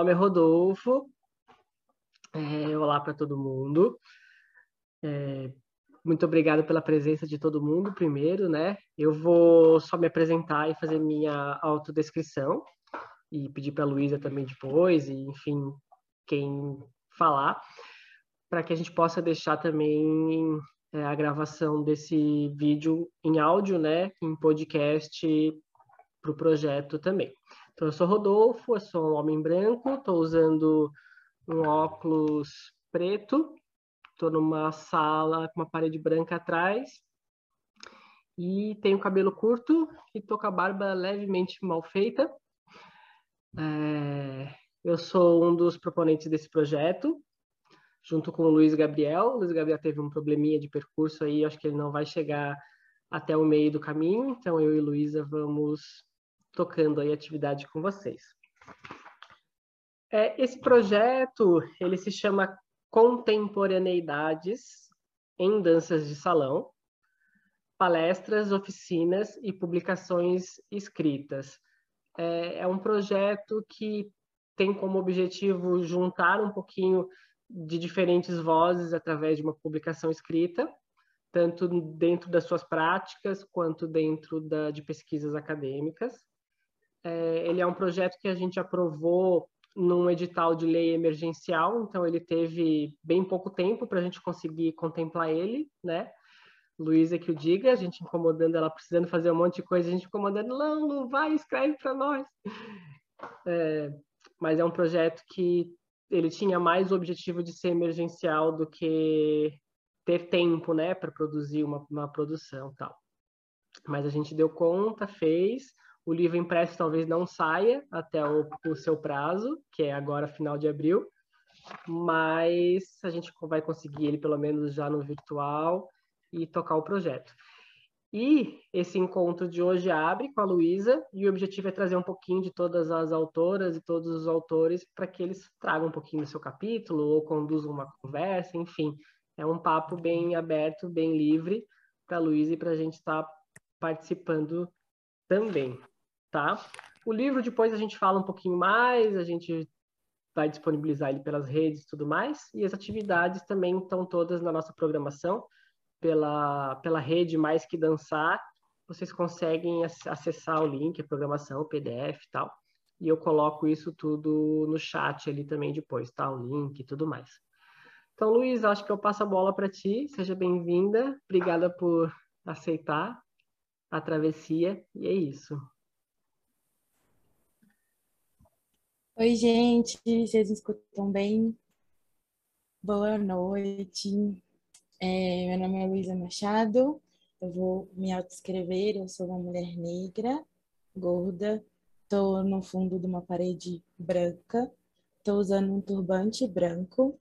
nome é Rodolfo. É, olá para todo mundo. É, muito obrigado pela presença de todo mundo, primeiro, né? Eu vou só me apresentar e fazer minha autodescrição e pedir para a Luísa também depois, e enfim, quem falar, para que a gente possa deixar também é, a gravação desse vídeo em áudio, né? Em podcast para o projeto também. Então, eu sou Rodolfo, eu sou um homem branco, estou usando um óculos preto, estou numa sala com uma parede branca atrás e tenho cabelo curto e estou com a barba levemente mal feita. É, eu sou um dos proponentes desse projeto, junto com o Luiz Gabriel. O Luiz Gabriel teve um probleminha de percurso aí, acho que ele não vai chegar até o meio do caminho, então eu e Luísa vamos tocando aí atividade com vocês. É, esse projeto, ele se chama Contemporaneidades em Danças de Salão, palestras, oficinas e publicações escritas. É, é um projeto que tem como objetivo juntar um pouquinho de diferentes vozes através de uma publicação escrita, tanto dentro das suas práticas quanto dentro da, de pesquisas acadêmicas. É, ele é um projeto que a gente aprovou num edital de lei emergencial, então ele teve bem pouco tempo para a gente conseguir contemplar ele, né? Luísa que o diga, a gente incomodando ela, precisando fazer um monte de coisa, a gente incomodando, não, não vai, escreve para nós. É, mas é um projeto que ele tinha mais o objetivo de ser emergencial do que ter tempo, né, para produzir uma, uma produção tal. Mas a gente deu conta, fez, o livro impresso talvez não saia até o, o seu prazo, que é agora final de abril, mas a gente vai conseguir ele pelo menos já no virtual e tocar o projeto. E esse encontro de hoje abre com a Luísa, e o objetivo é trazer um pouquinho de todas as autoras e todos os autores para que eles tragam um pouquinho do seu capítulo ou conduzam uma conversa, enfim. É um papo bem aberto, bem livre para a Luísa e para a gente estar tá participando também tá? O livro depois a gente fala um pouquinho mais, a gente vai disponibilizar ele pelas redes e tudo mais, e as atividades também estão todas na nossa programação, pela, pela rede Mais Que Dançar, vocês conseguem acessar o link, a programação, o PDF e tal, e eu coloco isso tudo no chat ali também depois, tá? O link e tudo mais. Então, Luiz, acho que eu passo a bola para ti, seja bem-vinda, obrigada por aceitar a travessia, e é isso. Oi, gente, vocês me escutam bem? Boa noite. É, meu nome é Luísa Machado, eu vou me autoescrever, eu sou uma mulher negra, gorda, estou no fundo de uma parede branca, estou usando um turbante branco,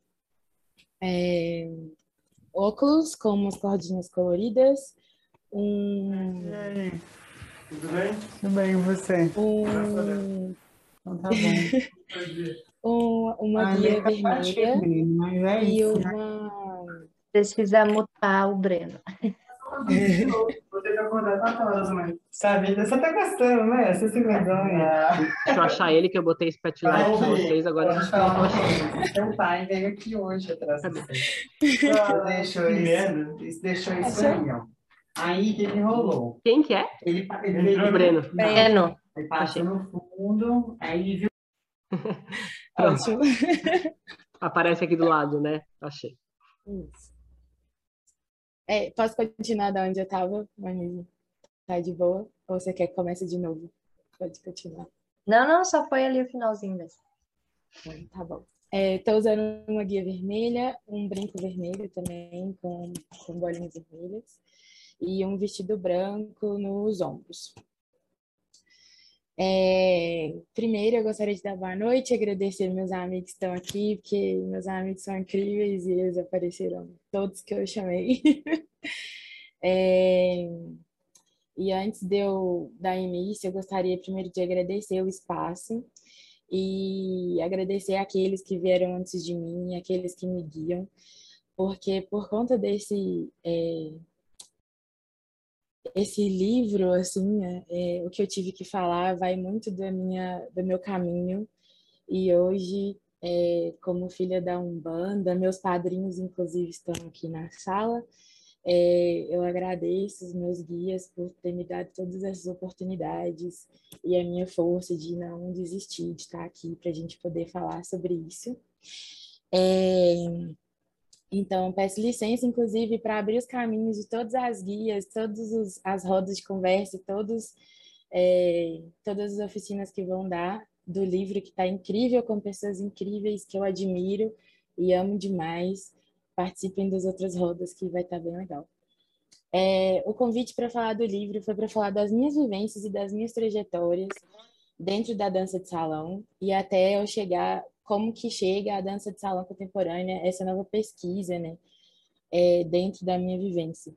é, óculos com umas cordinhas coloridas, um... Tudo bem? Tudo bem, e você? Um então tá bom. uma ah, guia vermelha mas é e isso, né? uma. Precisa mutar o Breno. Vou ter que acordar 4 horas, mãe. Sabe, você tá gostando, né? Você se vergonha. Deixa eu achar ele que eu botei spotlight pra vocês, agora a gente vai Seu pai veio aqui hoje atrás você. Ah, deixou isso, deixou isso aí, ó. Aí que ele rolou. Quem que é? Ele, ele, ele, o Breno. Breno. Aí passa no fundo, aí viu. Ótimo. Aparece aqui do lado, né? Achei. Isso. É, posso continuar da onde eu estava, Manise? Tá de boa? Ou você quer que comece de novo? Pode continuar. Não, não, só foi ali o finalzinho mesmo. Tá bom. Estou é, usando uma guia vermelha, um brinco vermelho também, com, com bolinhas vermelhas, e um vestido branco nos ombros. É, primeiro, eu gostaria de dar boa noite, agradecer meus amigos que estão aqui, porque meus amigos são incríveis e eles apareceram todos que eu chamei. é, e antes de eu dar início, eu gostaria primeiro de agradecer o espaço e agradecer aqueles que vieram antes de mim, aqueles que me guiam, porque por conta desse é, esse livro, assim, é, é, o que eu tive que falar vai muito da minha, do meu caminho E hoje, é, como filha da Umbanda, meus padrinhos, inclusive, estão aqui na sala. É, eu agradeço os meus guias por ter me dado todas essas oportunidades e a minha força de não desistir de estar aqui para a gente poder falar sobre isso. É, então, peço licença, inclusive, para abrir os caminhos de todas as guias, todas as rodas de conversa, todos, é, todas as oficinas que vão dar do livro, que está incrível, com pessoas incríveis que eu admiro e amo demais. Participem das outras rodas, que vai estar tá bem legal. É, o convite para falar do livro foi para falar das minhas vivências e das minhas trajetórias dentro da dança de salão e até eu chegar como que chega a dança de salão contemporânea, essa nova pesquisa, né, é, dentro da minha vivência.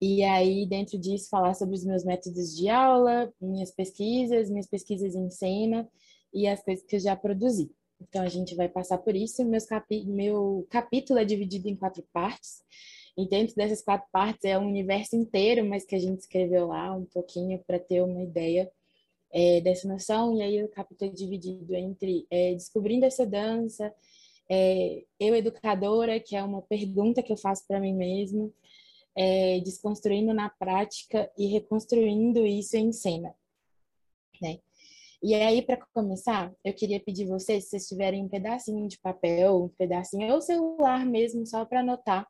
E aí, dentro disso, falar sobre os meus métodos de aula, minhas pesquisas, minhas pesquisas em cena e as coisas que eu já produzi. Então, a gente vai passar por isso. Meus capi meu capítulo é dividido em quatro partes. E dentro dessas quatro partes é um universo inteiro, mas que a gente escreveu lá um pouquinho para ter uma ideia é, dessa noção, e aí o capítulo é dividido entre é, descobrindo essa dança, é, eu educadora, que é uma pergunta que eu faço para mim mesma, é, desconstruindo na prática e reconstruindo isso em cena, né? E aí, para começar, eu queria pedir vocês, se vocês tiverem um pedacinho de papel, um pedacinho, ou celular mesmo, só para anotar,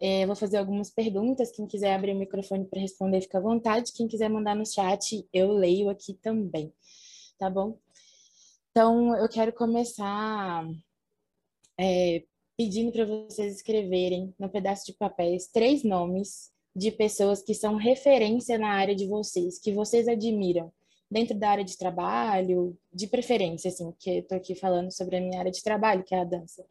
é, vou fazer algumas perguntas. Quem quiser abrir o microfone para responder, fica à vontade. Quem quiser mandar no chat, eu leio aqui também. Tá bom? Então, eu quero começar é, pedindo para vocês escreverem no pedaço de papéis três nomes de pessoas que são referência na área de vocês, que vocês admiram, dentro da área de trabalho, de preferência, assim, que eu estou aqui falando sobre a minha área de trabalho, que é a dança.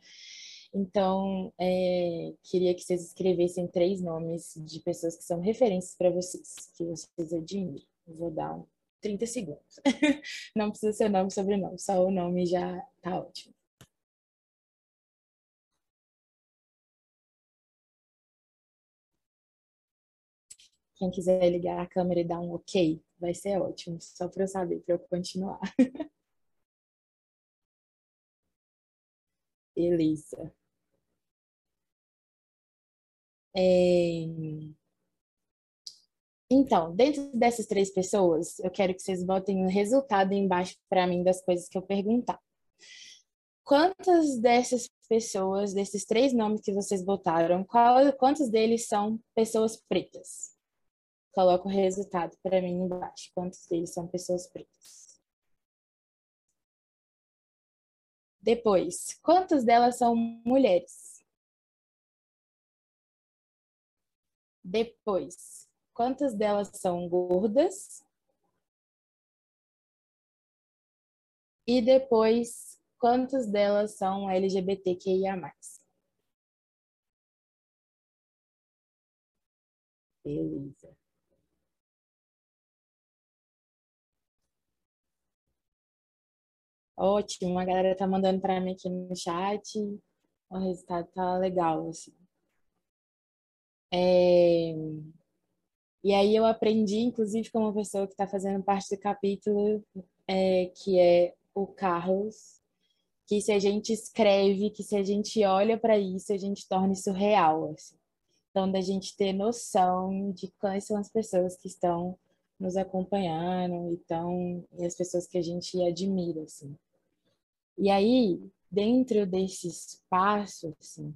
Então, é, queria que vocês escrevessem três nomes de pessoas que são referências para vocês, que vocês admiram. vou dar um 30 segundos. Não precisa ser nome e sobrenome, só o nome já tá ótimo. Quem quiser ligar a câmera e dar um ok, vai ser ótimo, só para eu saber, para eu continuar. Elisa. É... Então, dentro dessas três pessoas, eu quero que vocês botem um resultado embaixo para mim das coisas que eu perguntar. Quantas dessas pessoas, desses três nomes que vocês botaram, qual, quantos deles são pessoas pretas? Coloca o resultado para mim embaixo. Quantos deles são pessoas pretas? Depois, quantas delas são mulheres? Depois, quantas delas são gordas? E depois, quantas delas são LGBTQIA+. Beleza. Ótimo, a galera tá mandando para mim aqui no chat. O resultado tá legal, assim. É... E aí eu aprendi, inclusive, com uma pessoa que está fazendo parte do capítulo, é, que é o Carlos, que se a gente escreve, que se a gente olha para isso, a gente torna isso real. Assim. Então, da gente ter noção de quais são as pessoas que estão nos acompanhando então, e as pessoas que a gente admira. Assim. E aí, dentro desse espaço, assim,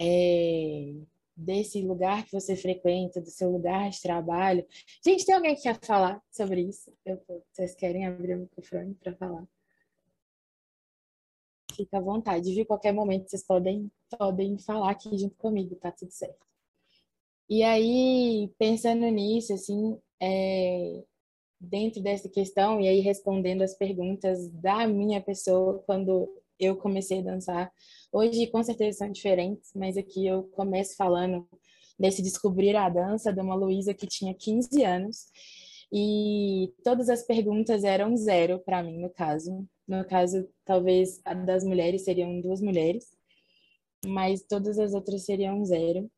é, desse lugar que você frequenta, do seu lugar de trabalho. Gente, tem alguém que quer falar sobre isso? Eu, vocês querem abrir o microfone para falar? Fica à vontade, viu? Qualquer momento vocês podem, podem falar aqui junto comigo, tá tudo certo. E aí, pensando nisso, assim, é, dentro dessa questão, e aí respondendo as perguntas da minha pessoa, quando eu comecei a dançar. Hoje, com certeza, são diferentes, mas aqui eu começo falando desse descobrir a dança de uma Luísa que tinha 15 anos. E todas as perguntas eram zero para mim, no caso. No caso, talvez a das mulheres seriam duas mulheres, mas todas as outras seriam zero.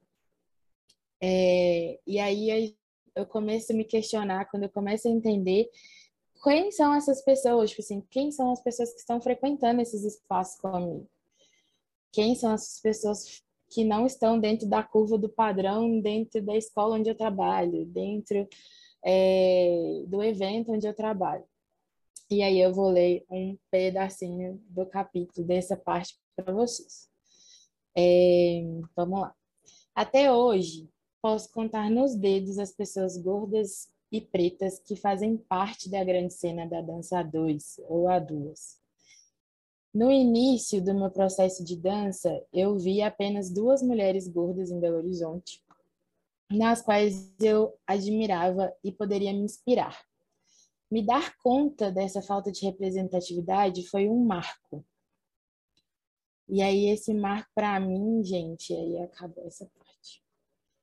É, e aí eu começo a me questionar, quando eu começo a entender quem são essas pessoas? Tipo assim, quem são as pessoas que estão frequentando esses espaços comigo? Quem são essas pessoas que não estão dentro da curva do padrão, dentro da escola onde eu trabalho, dentro é, do evento onde eu trabalho? E aí eu vou ler um pedacinho do capítulo dessa parte para vocês. É, vamos lá. Até hoje, posso contar nos dedos as pessoas gordas e pretas que fazem parte da grande cena da dança a dois ou a duas. No início do meu processo de dança, eu vi apenas duas mulheres gordas em Belo Horizonte, nas quais eu admirava e poderia me inspirar. Me dar conta dessa falta de representatividade foi um marco. E aí esse marco para mim, gente, aí acabou essa parte.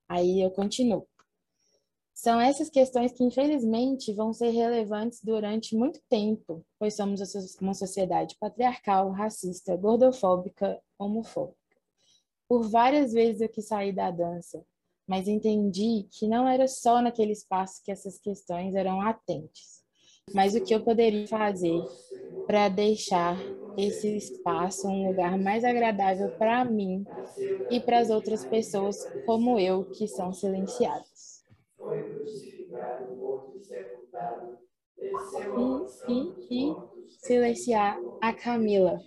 Aí eu continuo. São essas questões que, infelizmente, vão ser relevantes durante muito tempo, pois somos uma sociedade patriarcal, racista, gordofóbica, homofóbica. Por várias vezes eu quis sair da dança, mas entendi que não era só naquele espaço que essas questões eram latentes, mas o que eu poderia fazer para deixar esse espaço um lugar mais agradável para mim e para as outras pessoas como eu que são silenciadas foi crucificado, morto e sepultado, desceu e, e, e silenciar a Camila.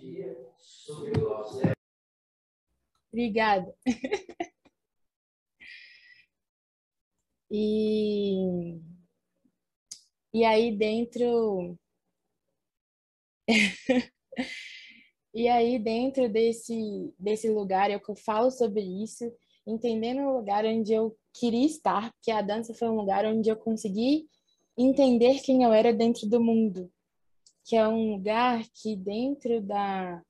Obrigada. e, e aí dentro. e aí dentro desse, desse lugar eu falo sobre isso, entendendo o lugar onde eu queria estar, porque a dança foi um lugar onde eu consegui entender quem eu era dentro do mundo, que é um lugar que dentro da,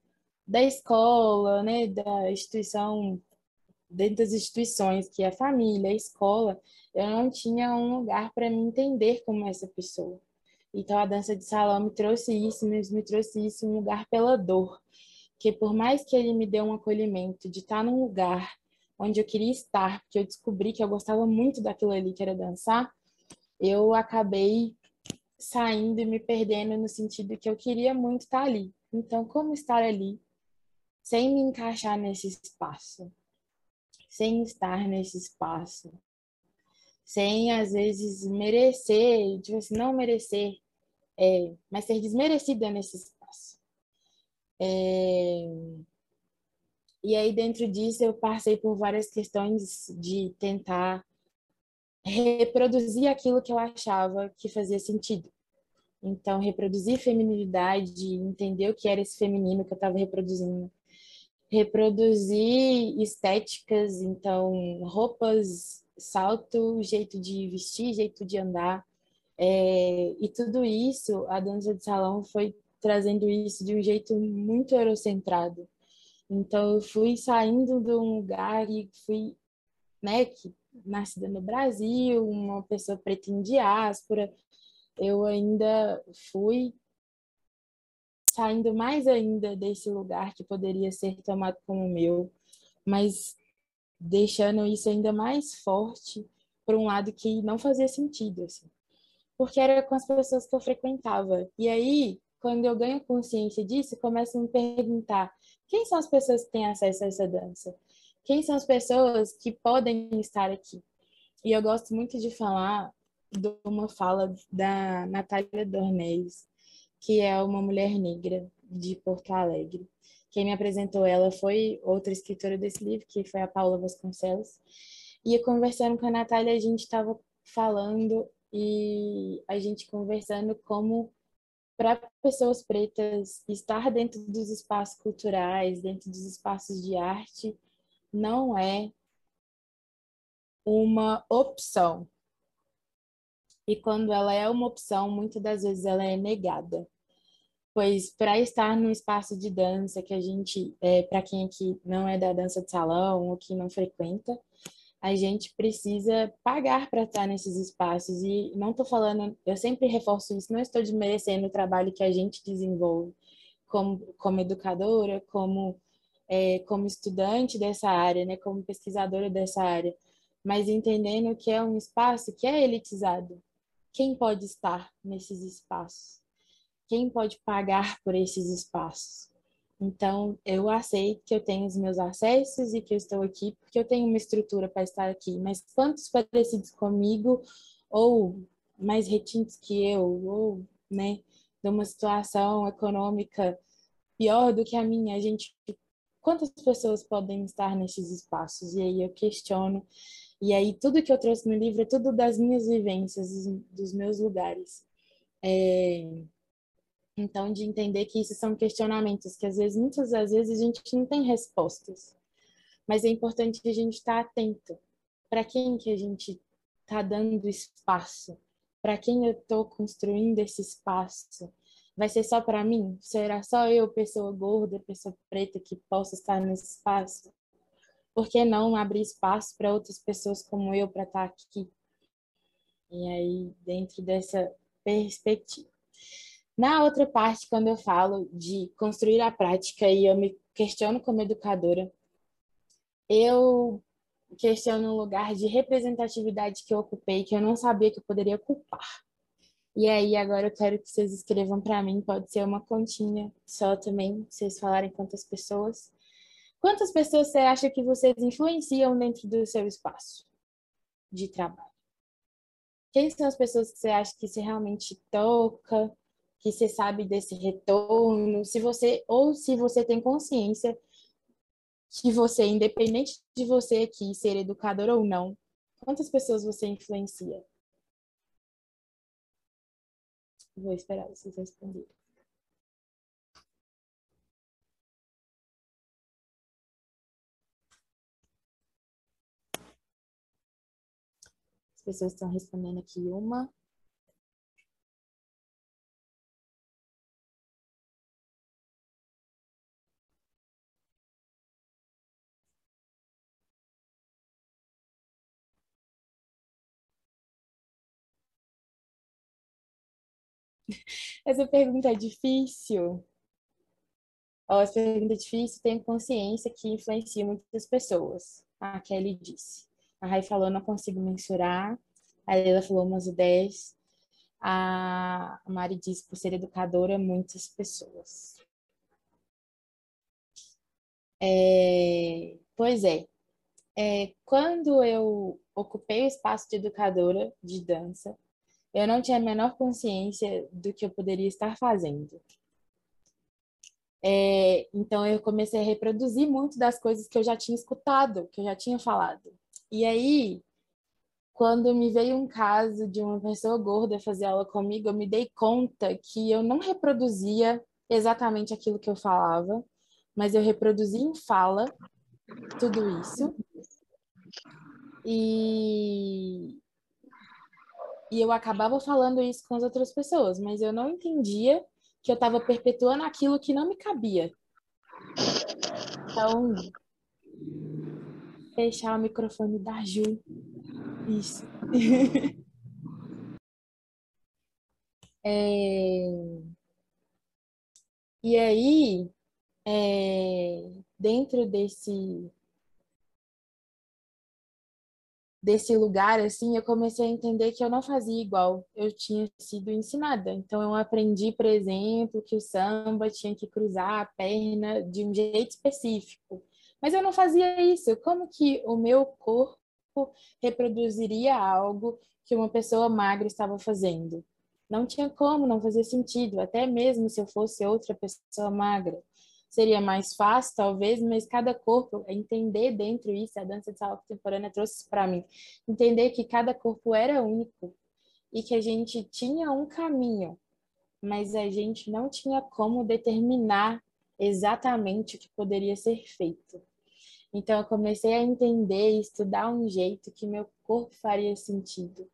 da escola, né, da instituição, dentro das instituições, que é a família, a escola, eu não tinha um lugar para me entender como essa pessoa. Então a dança de salão me trouxe isso, me, me trouxe isso um lugar pela dor, que por mais que ele me dê um acolhimento de estar num lugar onde eu queria estar, porque eu descobri que eu gostava muito daquilo ali que era dançar, eu acabei saindo e me perdendo no sentido que eu queria muito estar ali. Então, como estar ali sem me encaixar nesse espaço? Sem estar nesse espaço? Sem, às vezes, merecer, tipo assim, não merecer, é, mas ser desmerecida nesse espaço. É, e aí, dentro disso, eu passei por várias questões de tentar reproduzir aquilo que eu achava que fazia sentido. Então, reproduzir feminilidade, entender o que era esse feminino que eu estava reproduzindo. Reproduzir estéticas, então, roupas, salto, jeito de vestir, jeito de andar. É, e tudo isso, a dança de salão foi trazendo isso de um jeito muito eurocentrado então eu fui saindo de um lugar e fui, né, que nascida no Brasil, uma pessoa preta em diáspora, eu ainda fui saindo mais ainda desse lugar que poderia ser tomado como meu, mas deixando isso ainda mais forte por um lado que não fazia sentido, assim. Porque era com as pessoas que eu frequentava. E aí, quando eu ganho consciência disso, começo a me perguntar quem são as pessoas que têm acesso a essa dança? Quem são as pessoas que podem estar aqui? E eu gosto muito de falar de uma fala da Natália Dornelles, que é uma mulher negra de Porto Alegre. Quem me apresentou ela foi outra escritora desse livro, que foi a Paula Vasconcelos. E conversando com a Natália, a gente estava falando e a gente conversando como para pessoas pretas estar dentro dos espaços culturais, dentro dos espaços de arte, não é uma opção. E quando ela é uma opção, muitas das vezes ela é negada. Pois para estar num espaço de dança que a gente, é, para quem aqui não é da dança de salão ou que não frequenta, a gente precisa pagar para estar nesses espaços. E não estou falando, eu sempre reforço isso, não estou desmerecendo o trabalho que a gente desenvolve como, como educadora, como, é, como estudante dessa área, né, como pesquisadora dessa área, mas entendendo que é um espaço que é elitizado, quem pode estar nesses espaços? Quem pode pagar por esses espaços? Então, eu aceito que eu tenho os meus acessos e que eu estou aqui porque eu tenho uma estrutura para estar aqui. Mas quantos parecidos comigo, ou mais retintos que eu, ou, né, de uma situação econômica pior do que a minha, a gente. Quantas pessoas podem estar nesses espaços? E aí eu questiono. E aí tudo que eu trouxe no livro é tudo das minhas vivências, dos meus lugares. É, então, de entender que isso são questionamentos que às vezes, muitas das vezes, a gente não tem respostas. Mas é importante que a gente estar tá atento. Para quem que a gente está dando espaço? Para quem eu estou construindo esse espaço? Vai ser só para mim? Será só eu, pessoa gorda, pessoa preta, que possa estar nesse espaço? Por que não abrir espaço para outras pessoas como eu para estar tá aqui? E aí, dentro dessa perspectiva. Na outra parte, quando eu falo de construir a prática e eu me questiono como educadora, eu questiono um lugar de representatividade que eu ocupei que eu não sabia que eu poderia ocupar. E aí, agora eu quero que vocês escrevam para mim, pode ser uma continha só também, vocês falarem quantas pessoas. Quantas pessoas você acha que vocês influenciam dentro do seu espaço de trabalho? Quem são as pessoas que você acha que você realmente toca, que você sabe desse retorno, se você ou se você tem consciência que você, independente de você aqui ser educador ou não, quantas pessoas você influencia? Vou esperar vocês responderem. As pessoas estão respondendo aqui uma, Essa pergunta é difícil. Ó, essa pergunta é difícil, tenho consciência que influencia muitas pessoas. A Kelly disse. A Rai falou, não consigo mensurar. A Leila falou umas ideias. A Mari disse, por ser educadora, muitas pessoas. É, pois é. é. Quando eu ocupei o espaço de educadora de dança, eu não tinha a menor consciência do que eu poderia estar fazendo. É, então eu comecei a reproduzir muito das coisas que eu já tinha escutado, que eu já tinha falado. E aí, quando me veio um caso de uma pessoa gorda fazer aula comigo, eu me dei conta que eu não reproduzia exatamente aquilo que eu falava, mas eu reproduzia em fala tudo isso. E, e eu acabava falando isso com as outras pessoas, mas eu não entendia que eu estava perpetuando aquilo que não me cabia. Então, fechar o microfone da Ju. Isso. é... E aí, é... dentro desse desse lugar, assim, eu comecei a entender que eu não fazia igual eu tinha sido ensinada. Então, eu aprendi, por exemplo, que o samba tinha que cruzar a perna de um jeito específico. Mas eu não fazia isso. Como que o meu corpo reproduziria algo que uma pessoa magra estava fazendo? Não tinha como, não fazia sentido, até mesmo se eu fosse outra pessoa magra seria mais fácil, talvez, mas cada corpo, entender dentro isso, a dança de salão contemporânea trouxe para mim, entender que cada corpo era único e que a gente tinha um caminho, mas a gente não tinha como determinar exatamente o que poderia ser feito. Então eu comecei a entender e estudar um jeito que meu corpo faria sentido,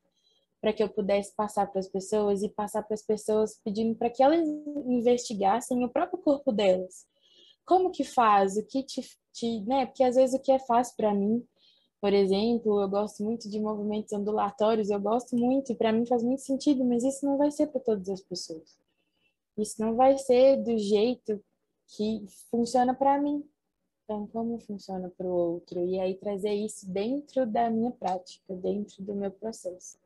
para que eu pudesse passar para as pessoas e passar para as pessoas pedindo para que elas investigassem o próprio corpo delas como que faz, o que te, te né? Porque às vezes o que é fácil para mim, por exemplo, eu gosto muito de movimentos ondulatórios, eu gosto muito e para mim faz muito sentido, mas isso não vai ser para todas as pessoas. Isso não vai ser do jeito que funciona para mim. Então, como funciona para o outro? E aí trazer isso dentro da minha prática, dentro do meu processo.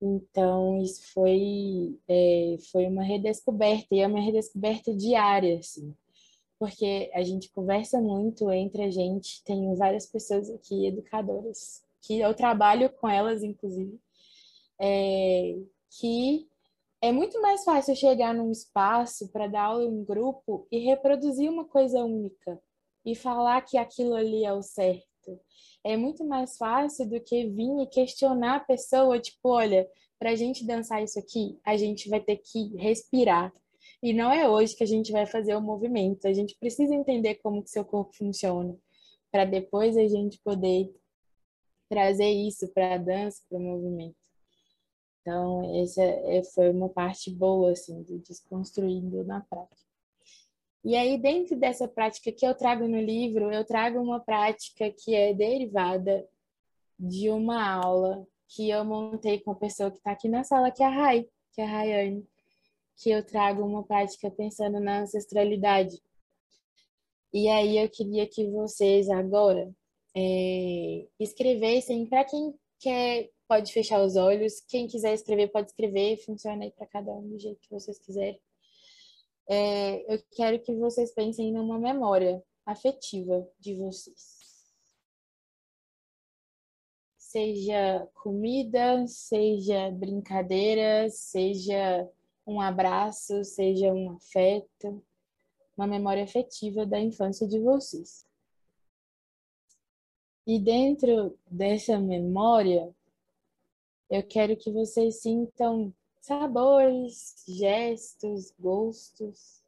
Então, isso foi, é, foi uma redescoberta, e é uma redescoberta diária, assim, porque a gente conversa muito entre a gente, tem várias pessoas aqui, educadoras, que eu trabalho com elas, inclusive, é, que é muito mais fácil chegar num espaço para dar aula em grupo e reproduzir uma coisa única e falar que aquilo ali é o certo é muito mais fácil do que vir e questionar a pessoa, tipo, olha, para a gente dançar isso aqui, a gente vai ter que respirar. E não é hoje que a gente vai fazer o movimento. A gente precisa entender como que seu corpo funciona, para depois a gente poder trazer isso para a dança, para o movimento. Então, essa é, foi uma parte boa, assim, do desconstruindo na prática. E aí, dentro dessa prática que eu trago no livro, eu trago uma prática que é derivada de uma aula que eu montei com a pessoa que está aqui na sala, que é a Rai, que é a Rayane, que eu trago uma prática pensando na ancestralidade. E aí eu queria que vocês agora é, escrevessem, para quem quer, pode fechar os olhos, quem quiser escrever, pode escrever, funciona aí para cada um do jeito que vocês quiserem é, eu quero que vocês pensem numa memória afetiva de vocês. Seja comida, seja brincadeira, seja um abraço, seja um afeto, uma memória afetiva da infância de vocês. E dentro dessa memória, eu quero que vocês sintam sabores, gestos, gostos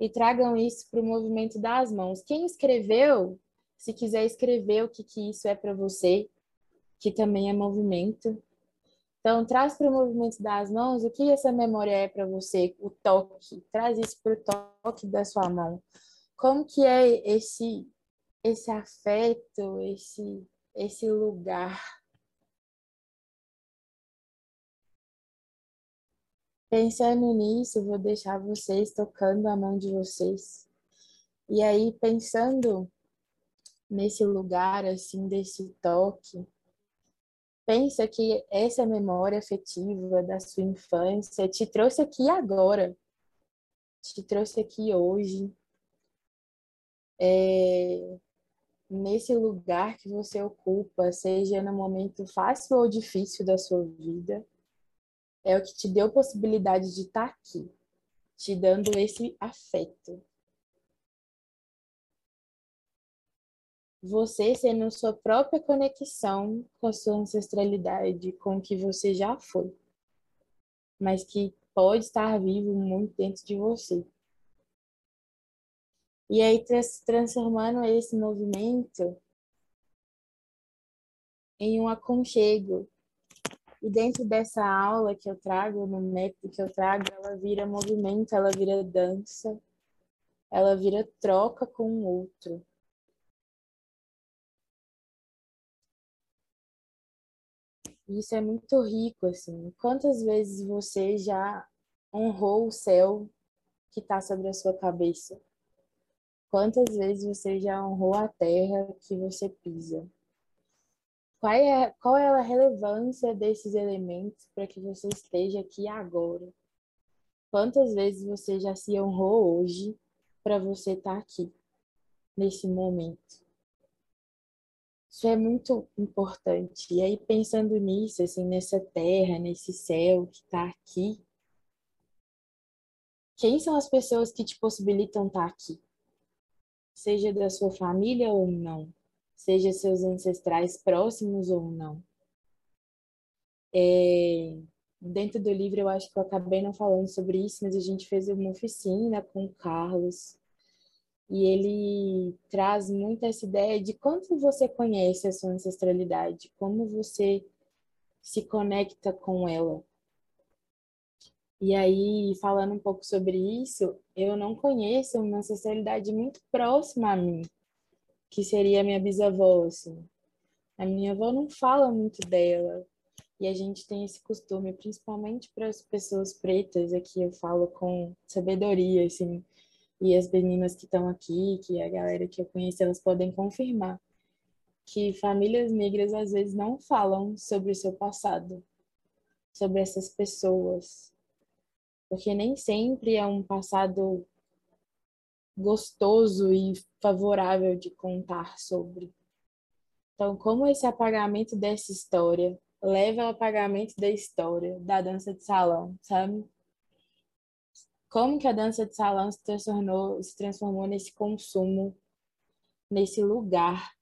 e tragam isso para o movimento das mãos. Quem escreveu, se quiser escrever o que, que isso é para você, que também é movimento. Então, traz para o movimento das mãos o que essa memória é para você, o toque. Traz isso para o toque da sua mão. Como que é esse esse afeto, esse esse lugar Pensando nisso, vou deixar vocês tocando a mão de vocês. E aí, pensando nesse lugar, assim, desse toque, pensa que essa memória afetiva da sua infância te trouxe aqui agora, te trouxe aqui hoje, é, nesse lugar que você ocupa, seja no momento fácil ou difícil da sua vida é o que te deu possibilidade de estar tá aqui, te dando esse afeto. Você sendo sua própria conexão com a sua ancestralidade, com o que você já foi, mas que pode estar vivo muito dentro de você. E aí transformando esse movimento em um aconchego, e dentro dessa aula que eu trago, no método que eu trago, ela vira movimento, ela vira dança, ela vira troca com o outro. Isso é muito rico, assim. Quantas vezes você já honrou o céu que está sobre a sua cabeça? Quantas vezes você já honrou a terra que você pisa? Qual é, qual é a relevância desses elementos para que você esteja aqui agora? Quantas vezes você já se honrou hoje para você estar tá aqui, nesse momento? Isso é muito importante. E aí, pensando nisso, assim, nessa terra, nesse céu que está aqui, quem são as pessoas que te possibilitam estar tá aqui? Seja da sua família ou não seja seus ancestrais próximos ou não. É, dentro do livro, eu acho que eu acabei não falando sobre isso, mas a gente fez uma oficina com o Carlos e ele traz muito essa ideia de quanto você conhece a sua ancestralidade, como você se conecta com ela. E aí, falando um pouco sobre isso, eu não conheço uma ancestralidade muito próxima a mim que seria a minha bisavó, assim. A minha avó não fala muito dela. E a gente tem esse costume, principalmente para as pessoas pretas, aqui eu falo com sabedoria, assim. E as meninas que estão aqui, que a galera que eu conheço, elas podem confirmar que famílias negras às vezes não falam sobre o seu passado, sobre essas pessoas. Porque nem sempre é um passado gostoso e favorável de contar sobre. Então, como esse apagamento dessa história leva ao apagamento da história da dança de salão, sabe? Como que a dança de salão se transformou, se transformou nesse consumo, nesse lugar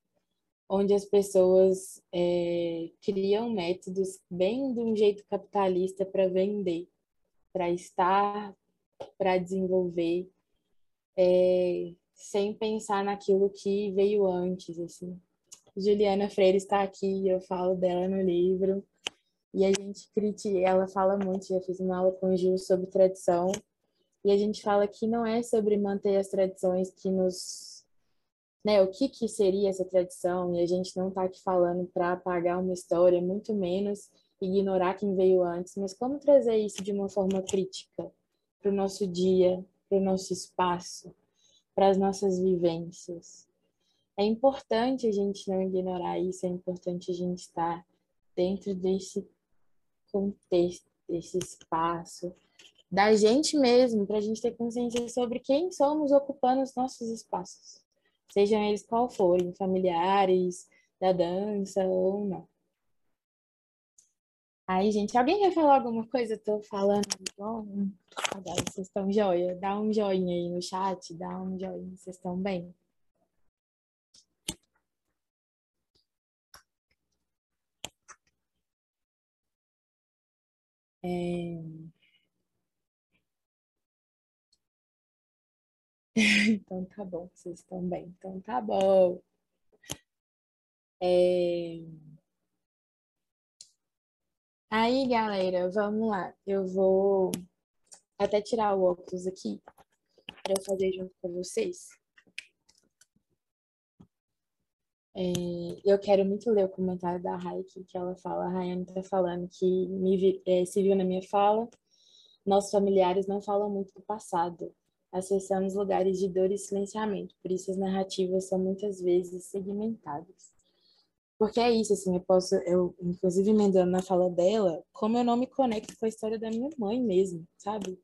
onde as pessoas é, criam métodos bem de um jeito capitalista para vender, para estar, para desenvolver, é, sem pensar naquilo que veio antes, assim. Juliana Freire está aqui, eu falo dela no livro. E a gente critica, ela fala muito, já fiz uma aula com o Gil sobre tradição. E a gente fala que não é sobre manter as tradições que nos. Né, o que, que seria essa tradição? E a gente não está aqui falando para apagar uma história, muito menos ignorar quem veio antes, mas como trazer isso de uma forma crítica para o nosso dia, para o nosso espaço, para as nossas vivências. É importante a gente não ignorar isso, é importante a gente estar dentro desse contexto, desse espaço, da gente mesmo, para a gente ter consciência sobre quem somos ocupando os nossos espaços, sejam eles qual forem, familiares, da dança ou não. Aí, gente, alguém quer falar alguma coisa? Eu tô falando bom. Agora vocês estão joia? Dá um joinha aí no chat, dá um joinha, vocês estão bem? É... então tá bom, vocês estão bem. Então tá bom. É... Aí, galera, vamos lá. Eu vou até tirar o óculos aqui para eu fazer junto com vocês. É, eu quero muito ler o comentário da Raik, que ela fala, a Rayane está falando que me, é, se viu na minha fala, nossos familiares não falam muito do passado, acessamos lugares de dor e silenciamento, por isso as narrativas são muitas vezes segmentadas. Porque é isso, assim, eu posso, eu, inclusive emendando na fala dela, como eu não me conecto com a história da minha mãe mesmo, sabe?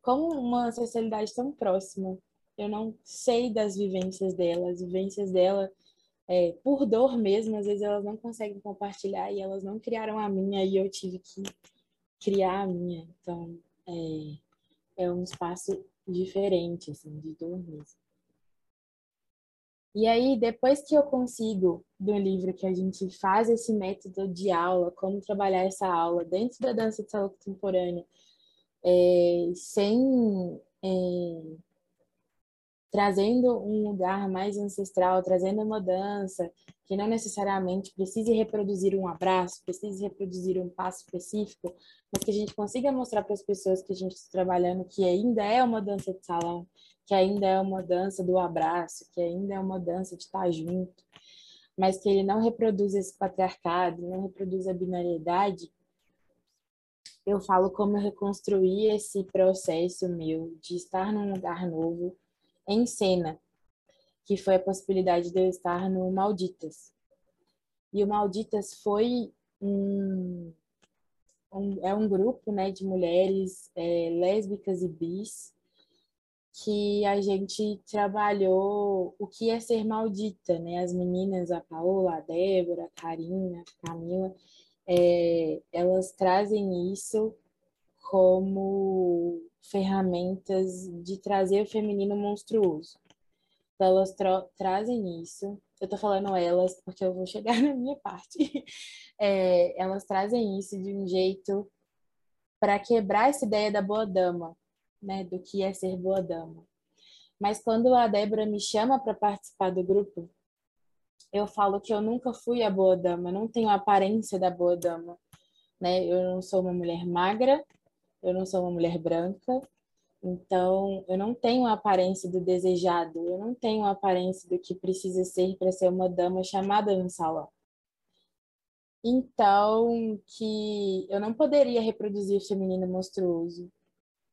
Como uma ancestralidade tão próxima, eu não sei das vivências dela, as vivências dela é, por dor mesmo, às vezes elas não conseguem compartilhar e elas não criaram a minha e eu tive que criar a minha. Então, é, é um espaço diferente, assim, de dor mesmo. E aí, depois que eu consigo, do livro, que a gente faz esse método de aula, como trabalhar essa aula dentro da dança de salão contemporânea, é, sem é, trazendo um lugar mais ancestral, trazendo uma dança que não necessariamente precise reproduzir um abraço, precise reproduzir um passo específico, mas que a gente consiga mostrar para as pessoas que a gente está trabalhando que ainda é uma dança de salão, que ainda é uma dança do abraço, que ainda é uma dança de estar junto, mas que ele não reproduz esse patriarcado, não reproduz a binariedade, eu falo como eu reconstruí esse processo meu de estar num lugar novo, em cena, que foi a possibilidade de eu estar no Malditas. E o Malditas foi um, um é um grupo né, de mulheres é, lésbicas e bis que a gente trabalhou o que é ser maldita, né? As meninas, a Paola, a Débora, a Karina, a Camila, é, elas trazem isso como ferramentas de trazer o feminino monstruoso. Então, elas tra trazem isso. Eu tô falando elas porque eu vou chegar na minha parte. É, elas trazem isso de um jeito para quebrar essa ideia da boa dama, né? Do que é ser boa dama. Mas quando a Débora me chama para participar do grupo, eu falo que eu nunca fui a boa dama, não tenho a aparência da boa dama, né? Eu não sou uma mulher magra, eu não sou uma mulher branca, então eu não tenho a aparência do desejado, eu não tenho a aparência do que precisa ser para ser uma dama chamada no salão. Então, que eu não poderia reproduzir o feminino monstruoso,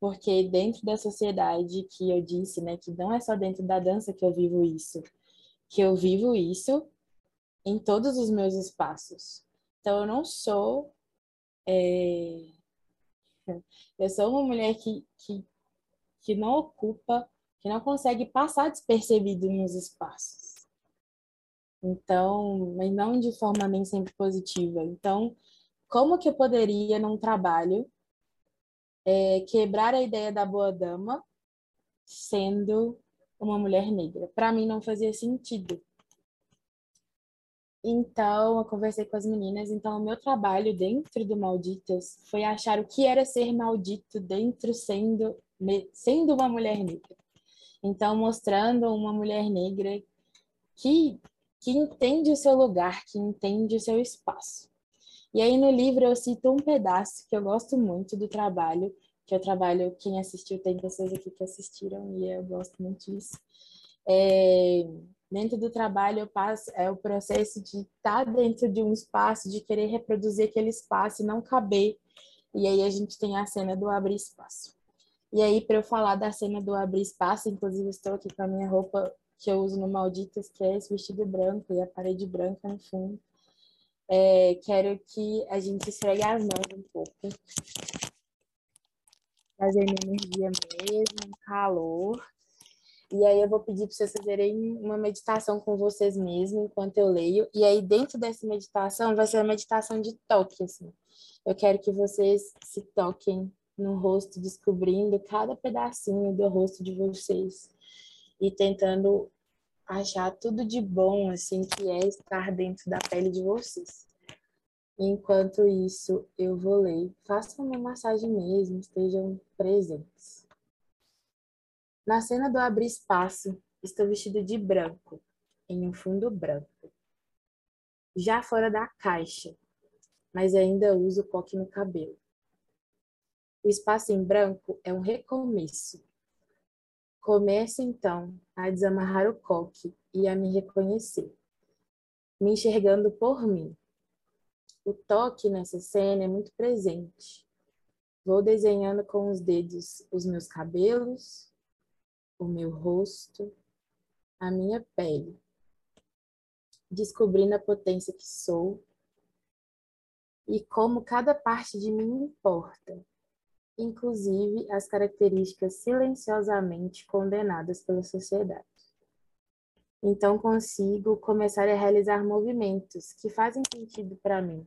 porque dentro da sociedade que eu disse, né, que não é só dentro da dança que eu vivo isso, que eu vivo isso em todos os meus espaços. Então, eu não sou É... Eu sou uma mulher que, que, que não ocupa, que não consegue passar despercebido nos espaços. Então, mas não de forma nem sempre positiva. Então, como que eu poderia, num trabalho, é, quebrar a ideia da boa dama sendo uma mulher negra? Para mim, não fazia sentido. Então, eu conversei com as meninas. Então, o meu trabalho dentro do Malditas foi achar o que era ser maldito dentro sendo, sendo uma mulher negra. Então, mostrando uma mulher negra que, que entende o seu lugar, que entende o seu espaço. E aí, no livro, eu cito um pedaço que eu gosto muito do trabalho, que o trabalho, quem assistiu, tem pessoas aqui que assistiram, e eu gosto muito disso. É, dentro do trabalho eu passo é o processo de estar dentro de um espaço, de querer reproduzir aquele espaço e não caber. E aí a gente tem a cena do abrir espaço. E aí para eu falar da cena do abrir espaço, inclusive estou aqui com a minha roupa que eu uso no Malditas, que é esse vestido branco e a parede branca no fundo. É, quero que a gente esfregue as mãos um pouco. Trazer minha energia mesmo, calor. E aí eu vou pedir para vocês fazerem uma meditação com vocês mesmos enquanto eu leio. E aí dentro dessa meditação vai ser uma meditação de toque, assim. Eu quero que vocês se toquem no rosto, descobrindo cada pedacinho do rosto de vocês e tentando achar tudo de bom, assim, que é estar dentro da pele de vocês. Enquanto isso, eu vou ler. Façam uma massagem mesmo, estejam presentes. Na cena do abrir espaço, estou vestido de branco, em um fundo branco. Já fora da caixa, mas ainda uso coque no cabelo. O espaço em branco é um recomeço. Começo então a desamarrar o coque e a me reconhecer, me enxergando por mim. O toque nessa cena é muito presente. Vou desenhando com os dedos os meus cabelos, o meu rosto, a minha pele, descobrindo a potência que sou e como cada parte de mim importa, inclusive as características silenciosamente condenadas pela sociedade. Então consigo começar a realizar movimentos que fazem sentido para mim,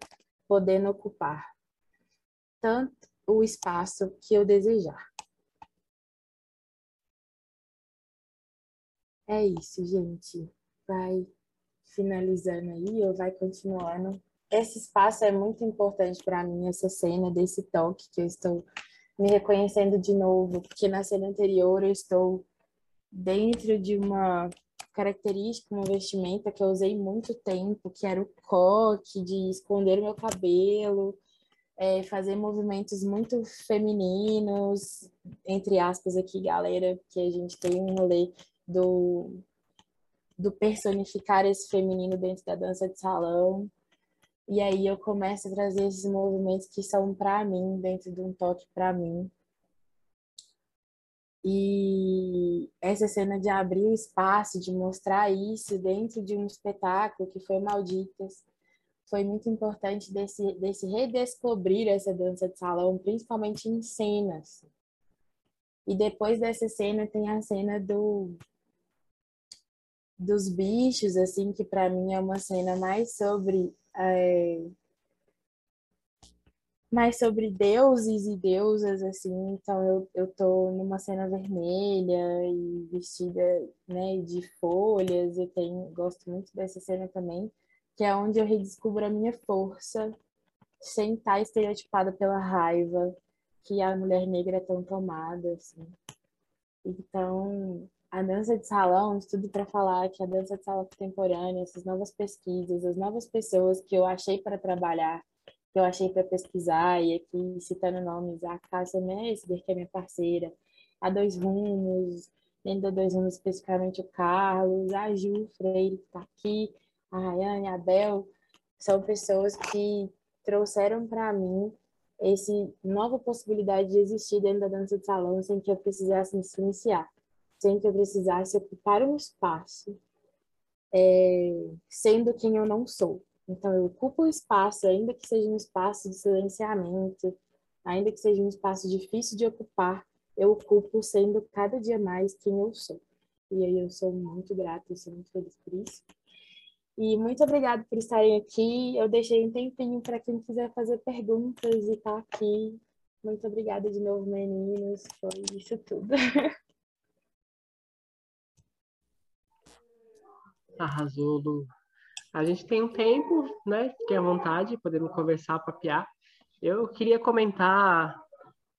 podendo ocupar tanto o espaço que eu desejar. É isso, gente. Vai finalizando aí ou vai continuando. Esse espaço é muito importante para mim, essa cena desse toque que eu estou me reconhecendo de novo, porque na cena anterior eu estou dentro de uma característica, uma vestimenta que eu usei muito tempo, que era o coque, de esconder o meu cabelo, é, fazer movimentos muito femininos, entre aspas aqui, galera, que a gente tem um rolê do, do personificar esse feminino dentro da dança de salão. E aí eu começo a trazer esses movimentos que são para mim, dentro de um toque para mim. E essa cena de abrir o espaço, de mostrar isso dentro de um espetáculo que foi Malditas, foi muito importante desse, desse redescobrir essa dança de salão, principalmente em cenas. E depois dessa cena tem a cena do dos bichos, assim, que para mim é uma cena mais sobre é, mais sobre deuses e deusas, assim, então eu, eu tô numa cena vermelha e vestida, né, de folhas, eu tenho, gosto muito dessa cena também, que é onde eu redescubro a minha força, sem estar estereotipada pela raiva que a mulher negra é tão tomada, assim. Então, a dança de salão, tudo para falar que a dança de salão contemporânea, essas novas pesquisas, as novas pessoas que eu achei para trabalhar, que eu achei para pesquisar, e aqui citando nomes, a Cássia Messler, que é minha parceira, a Dois Rumos, dentro da Dois Rumos especificamente o Carlos, a Ju Freire, que está aqui, a Rayane, a Bel, são pessoas que trouxeram para mim esse nova possibilidade de existir dentro da dança de salão sem que eu precisasse me iniciar sem que eu precisasse ocupar um espaço, é, sendo quem eu não sou. Então, eu ocupo o espaço, ainda que seja um espaço de silenciamento, ainda que seja um espaço difícil de ocupar, eu ocupo sendo cada dia mais quem eu sou. E aí eu sou muito grata e sou muito feliz por isso. E muito obrigada por estarem aqui. Eu deixei um tempinho para quem quiser fazer perguntas e estar tá aqui. Muito obrigada de novo, meninos. Foi isso tudo. Arrasou, Lu. A gente tem um tempo, né? Fique à vontade, podemos conversar, papear. Eu queria comentar,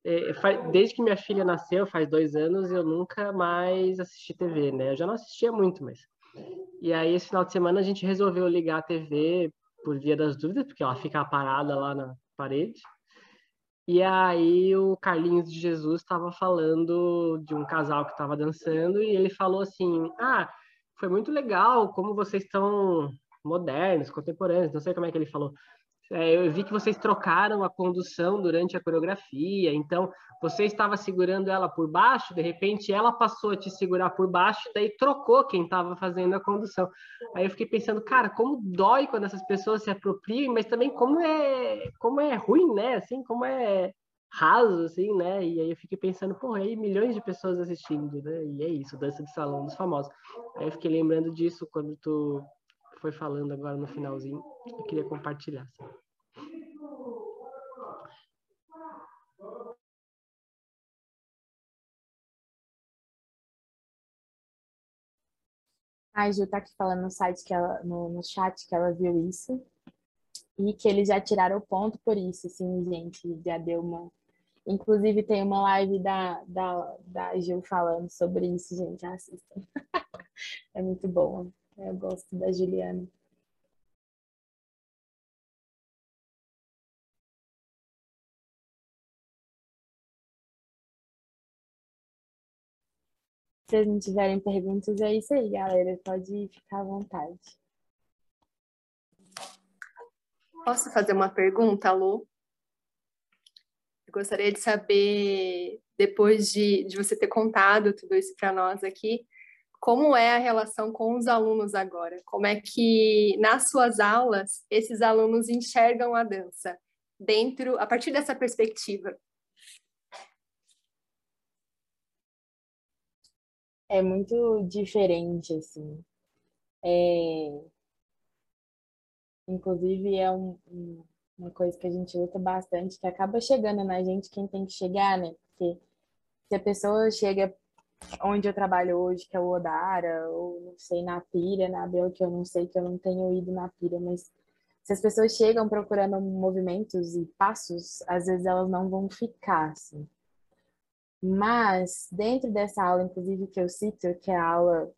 é, desde que minha filha nasceu, faz dois anos, eu nunca mais assisti TV, né? Eu já não assistia muito, mas e aí, esse final de semana, a gente resolveu ligar a TV por via das dúvidas, porque ela fica parada lá na parede. E aí, o Carlinhos de Jesus estava falando de um casal que estava dançando, e ele falou assim: Ah, foi muito legal como vocês estão modernos, contemporâneos, não sei como é que ele falou. É, eu vi que vocês trocaram a condução durante a coreografia, então você estava segurando ela por baixo, de repente ela passou a te segurar por baixo, daí trocou quem estava fazendo a condução. Aí eu fiquei pensando, cara, como dói quando essas pessoas se apropriam, mas também como é, como é ruim, né? Assim, como é raso, assim, né? E aí eu fiquei pensando, porra, aí milhões de pessoas assistindo, né? E é isso, dança de salão dos famosos. Aí eu fiquei lembrando disso quando tu foi falando agora no finalzinho. Eu queria compartilhar. Assim. A Ju tá aqui falando no site que ela, no, no chat que ela viu isso e que eles já tiraram o ponto por isso, assim, gente, já deu uma. Inclusive tem uma live da, da, da Ju falando sobre isso, gente, assistam. é muito boa. Eu gosto da Juliana. Se vocês não tiverem perguntas, é isso aí, galera. Pode ficar à vontade. Posso fazer uma pergunta, Lu? Gostaria de saber, depois de, de você ter contado tudo isso para nós aqui, como é a relação com os alunos agora? Como é que, nas suas aulas, esses alunos enxergam a dança? Dentro, a partir dessa perspectiva, é muito diferente, assim. É... Inclusive, é um, um, uma coisa que a gente luta bastante, que acaba chegando na gente quem tem que chegar, né? Porque se a pessoa chega onde eu trabalho hoje, que é o Odara, ou não sei, na Pira, na Bel, que eu não sei, que eu não tenho ido na Pira, mas se as pessoas chegam procurando movimentos e passos, às vezes elas não vão ficar, assim. Mas, dentro dessa aula, inclusive, que eu cito, que é a aula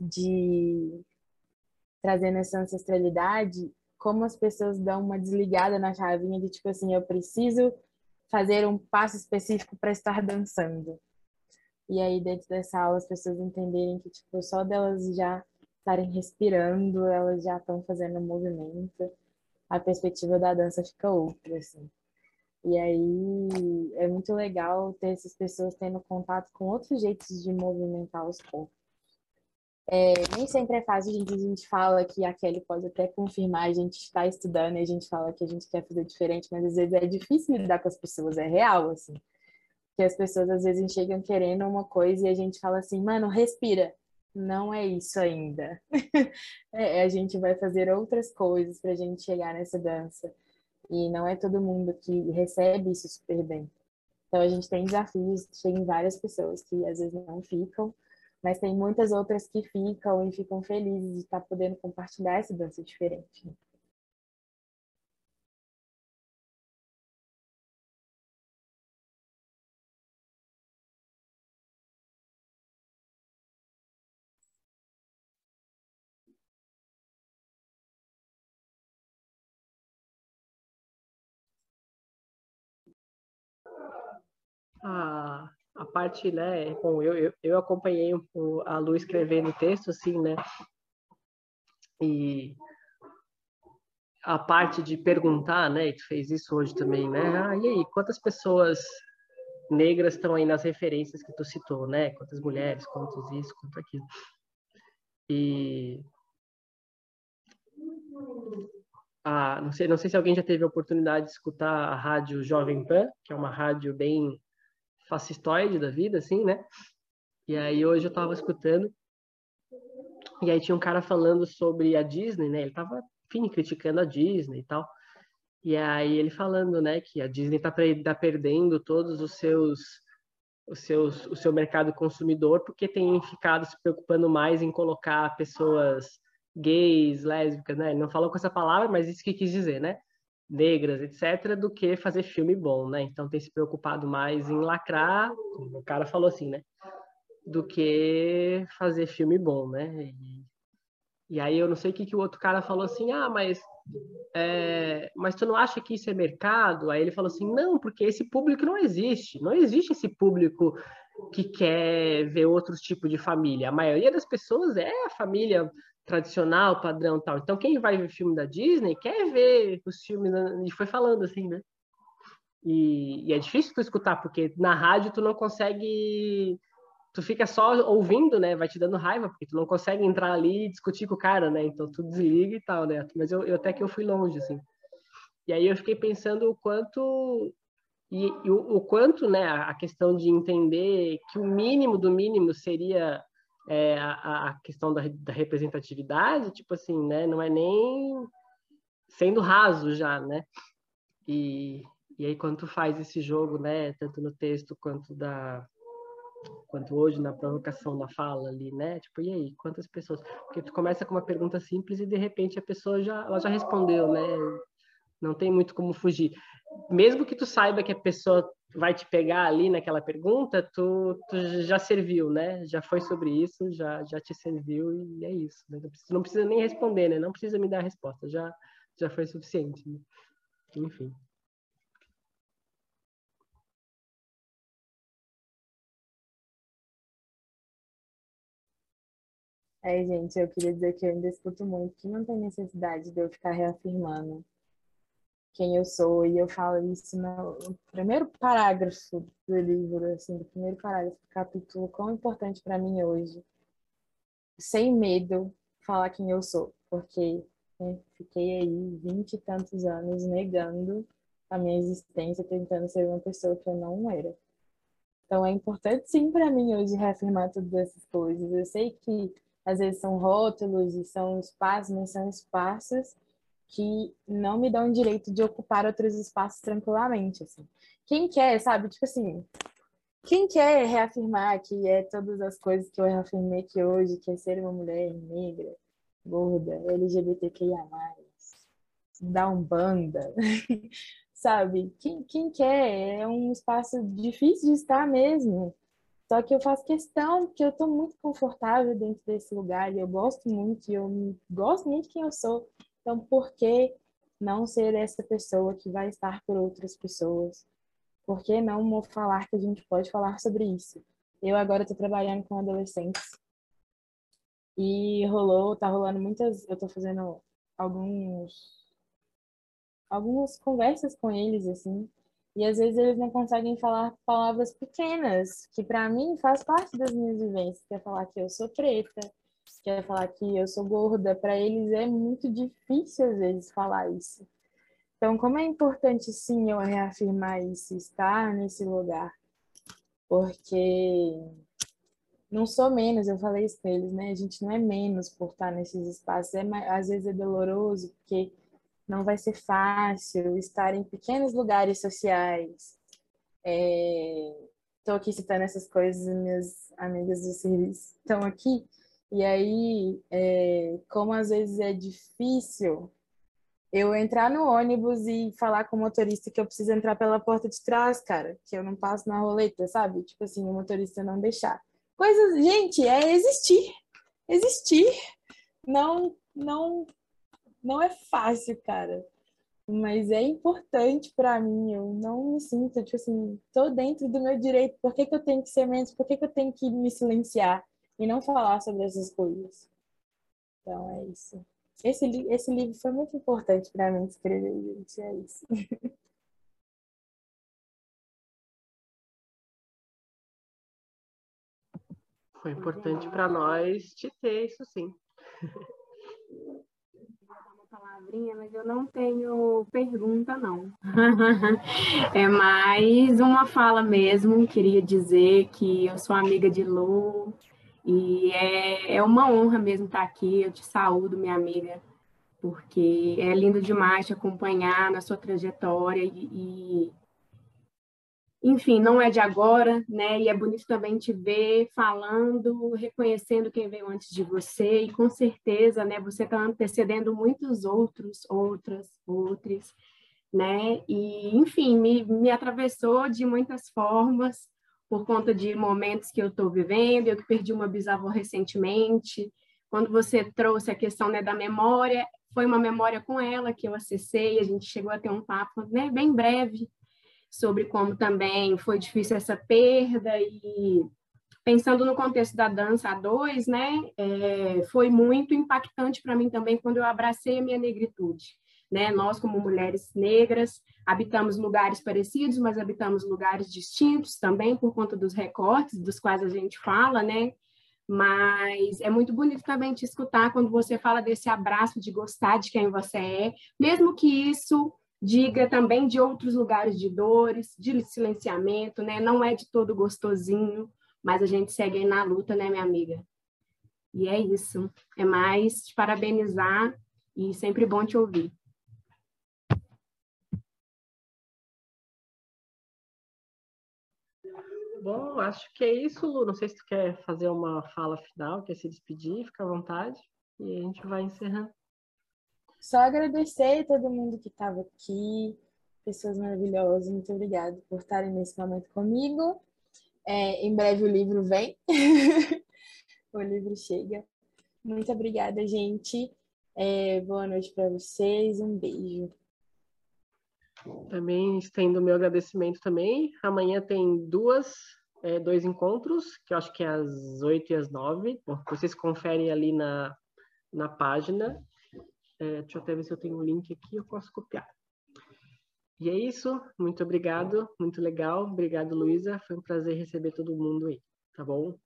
de trazendo essa ancestralidade, como as pessoas dão uma desligada na chavinha de tipo assim, eu preciso fazer um passo específico para estar dançando. E aí, dentro dessa aula, as pessoas entenderem que, tipo, só delas já estarem respirando, elas já estão fazendo movimento, a perspectiva da dança fica outra, assim. E aí é muito legal ter essas pessoas tendo contato com outros jeitos de movimentar os corpos. É, nem sempre é fácil, a gente, a gente fala que a Kelly pode até confirmar, a gente está estudando e a gente fala que a gente quer fazer diferente, mas às vezes é difícil lidar com as pessoas, é real, assim. Que as pessoas às vezes chegam querendo uma coisa e a gente fala assim, mano, respira. Não é isso ainda. é, a gente vai fazer outras coisas para a gente chegar nessa dança. E não é todo mundo que recebe isso super bem. Então a gente tem desafios, tem várias pessoas que às vezes não ficam, mas tem muitas outras que ficam e ficam felizes de estar podendo compartilhar essa dança diferente. a, a parte, né? Bom, eu, eu, eu acompanhei o, a Lu escrevendo o texto, assim, né? E a parte de perguntar, né? Que fez isso hoje também, né? Ah, e aí, quantas pessoas negras estão aí nas referências que tu citou, né? Quantas mulheres, quantos isso, quanto aquilo. E a, não sei, não sei se alguém já teve a oportunidade de escutar a rádio Jovem Pan, que é uma rádio bem fascistoide da vida, assim, né? E aí hoje eu estava escutando e aí tinha um cara falando sobre a Disney, né? Ele tava, enfim, criticando a Disney e tal. E aí ele falando, né, que a Disney tá, tá perdendo todos os seus os seus o seu mercado consumidor porque tem ficado se preocupando mais em colocar pessoas gays, lésbicas, né? Ele não falou com essa palavra, mas isso que quis dizer, né? Negras, etc, do que fazer filme bom, né? Então tem se preocupado mais em lacrar, o cara falou assim, né? do que fazer filme bom, né? E, e aí eu não sei o que, que o outro cara falou assim, ah, mas, é, mas tu não acha que isso é mercado? Aí ele falou assim, não, porque esse público não existe, não existe esse público que quer ver outros tipos de família. A maioria das pessoas é a família tradicional, padrão tal. Então quem vai ver filme da Disney quer ver os filmes, e foi falando assim, né? E, e, é difícil tu escutar, porque na rádio tu não consegue tu fica só ouvindo, né? Vai te dando raiva, porque tu não consegue entrar ali e discutir com o cara, né? Então tu desliga e tal, né? Mas eu, eu até que eu fui longe, assim. E aí eu fiquei pensando o quanto e, e o, o, quanto, né? A questão de entender que o mínimo do mínimo seria é, a, a, questão da, da representatividade, tipo assim, né? Não é nem sendo raso já, né? E, e aí quando tu faz esse jogo, né? Tanto no texto quanto da quanto hoje na provocação da fala ali, né? Tipo, e aí, quantas pessoas? Porque tu começa com uma pergunta simples e de repente a pessoa já, ela já respondeu, né? Não tem muito como fugir. Mesmo que tu saiba que a pessoa vai te pegar ali naquela pergunta, tu, tu já serviu, né? Já foi sobre isso, já já te serviu e é isso. Né? Não, precisa, não precisa nem responder, né? Não precisa me dar a resposta, já já foi suficiente. Né? Enfim. É, gente, eu queria dizer que eu ainda escuto muito que não tem necessidade de eu ficar reafirmando quem eu sou, e eu falo isso no primeiro parágrafo do livro, assim, do primeiro parágrafo do capítulo, quão importante para mim hoje, sem medo, falar quem eu sou, porque né, fiquei aí vinte e tantos anos negando a minha existência, tentando ser uma pessoa que eu não era. Então é importante sim para mim hoje reafirmar todas essas coisas. Eu sei que às vezes são rótulos e são espaços, mas são espaços que não me dão o direito de ocupar outros espaços tranquilamente, assim. Quem quer, sabe, tipo assim, quem quer reafirmar que é todas as coisas que eu reafirmei que hoje, que é ser uma mulher negra, gorda, LGBTQIA+, da Umbanda, sabe? Quem, quem quer é um espaço difícil de estar mesmo. Só que eu faço questão, porque eu estou muito confortável dentro desse lugar e eu gosto muito, e eu gosto muito de quem eu sou. Então, por que não ser essa pessoa que vai estar por outras pessoas? Por que não falar que a gente pode falar sobre isso? Eu agora estou trabalhando com adolescentes e rolou, tá rolando muitas, eu estou fazendo alguns algumas conversas com eles assim, e às vezes eles não conseguem falar palavras pequenas, que para mim faz parte das minhas vivências, quer falar que eu sou preta, quer falar que eu sou gorda, para eles é muito difícil às vezes falar isso. Então, como é importante sim eu reafirmar isso, estar nesse lugar, porque não sou menos, eu falei isso para eles, né? A gente não é menos por estar nesses espaços, é, às vezes é doloroso, porque não vai ser fácil estar em pequenos lugares sociais. Estou é, aqui citando essas coisas, minhas amigas do serviço estão aqui. E aí, é, como às vezes é difícil eu entrar no ônibus e falar com o motorista que eu preciso entrar pela porta de trás, cara, que eu não passo na roleta, sabe? Tipo assim, o motorista não deixar. Coisas, gente, é existir. Existir. Não, não não é fácil, cara. Mas é importante para mim. Eu não me sinto, tipo assim, tô dentro do meu direito. Por que, que eu tenho que ser menos? Por que, que eu tenho que me silenciar e não falar sobre essas coisas? Então é isso. Esse, esse livro foi muito importante para mim escrever, gente. É isso. Foi importante para nós te ter isso sim. palavrinha, mas eu não tenho pergunta, não. é mais uma fala mesmo. Queria dizer que eu sou amiga de Lu e é, é uma honra mesmo estar aqui. Eu te saúdo, minha amiga, porque é lindo demais te acompanhar na sua trajetória e, e enfim, não é de agora, né? E é bonito também te ver falando, reconhecendo quem veio antes de você, e com certeza, né, você está antecedendo muitos outros, outras, outros, né? E, enfim, me, me atravessou de muitas formas, por conta de momentos que eu estou vivendo, eu que perdi uma bisavó recentemente, quando você trouxe a questão né, da memória, foi uma memória com ela que eu acessei, a gente chegou a ter um papo né, bem breve, sobre como também foi difícil essa perda e pensando no contexto da dança a dois, né, é, foi muito impactante para mim também quando eu abracei a minha negritude. Né? Nós, como mulheres negras, habitamos lugares parecidos, mas habitamos lugares distintos também por conta dos recortes dos quais a gente fala, né? Mas é muito bonito também te escutar quando você fala desse abraço de gostar de quem você é, mesmo que isso diga também de outros lugares de dores, de silenciamento, né? Não é de todo gostosinho, mas a gente segue aí na luta, né, minha amiga? E é isso. É mais te parabenizar e sempre bom te ouvir. Bom, acho que é isso, Lu. Não sei se tu quer fazer uma fala final, quer se despedir, fica à vontade. E a gente vai encerrando. Só agradecer a todo mundo que estava aqui, pessoas maravilhosas, muito obrigada por estarem nesse momento comigo. É, em breve o livro vem, o livro chega. Muito obrigada, gente. É, boa noite para vocês, um beijo. Também estendo meu agradecimento também. Amanhã tem duas, é, dois encontros, que eu acho que é às oito e às nove. Vocês conferem ali na, na página. É, deixa eu até ver se eu tenho um link aqui, eu posso copiar. E é isso, muito obrigado, muito legal. Obrigado, Luísa. Foi um prazer receber todo mundo aí, tá bom?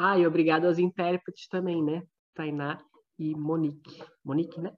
Ah, e obrigado aos intérpretes também, né? Tainá e Monique. Monique, né?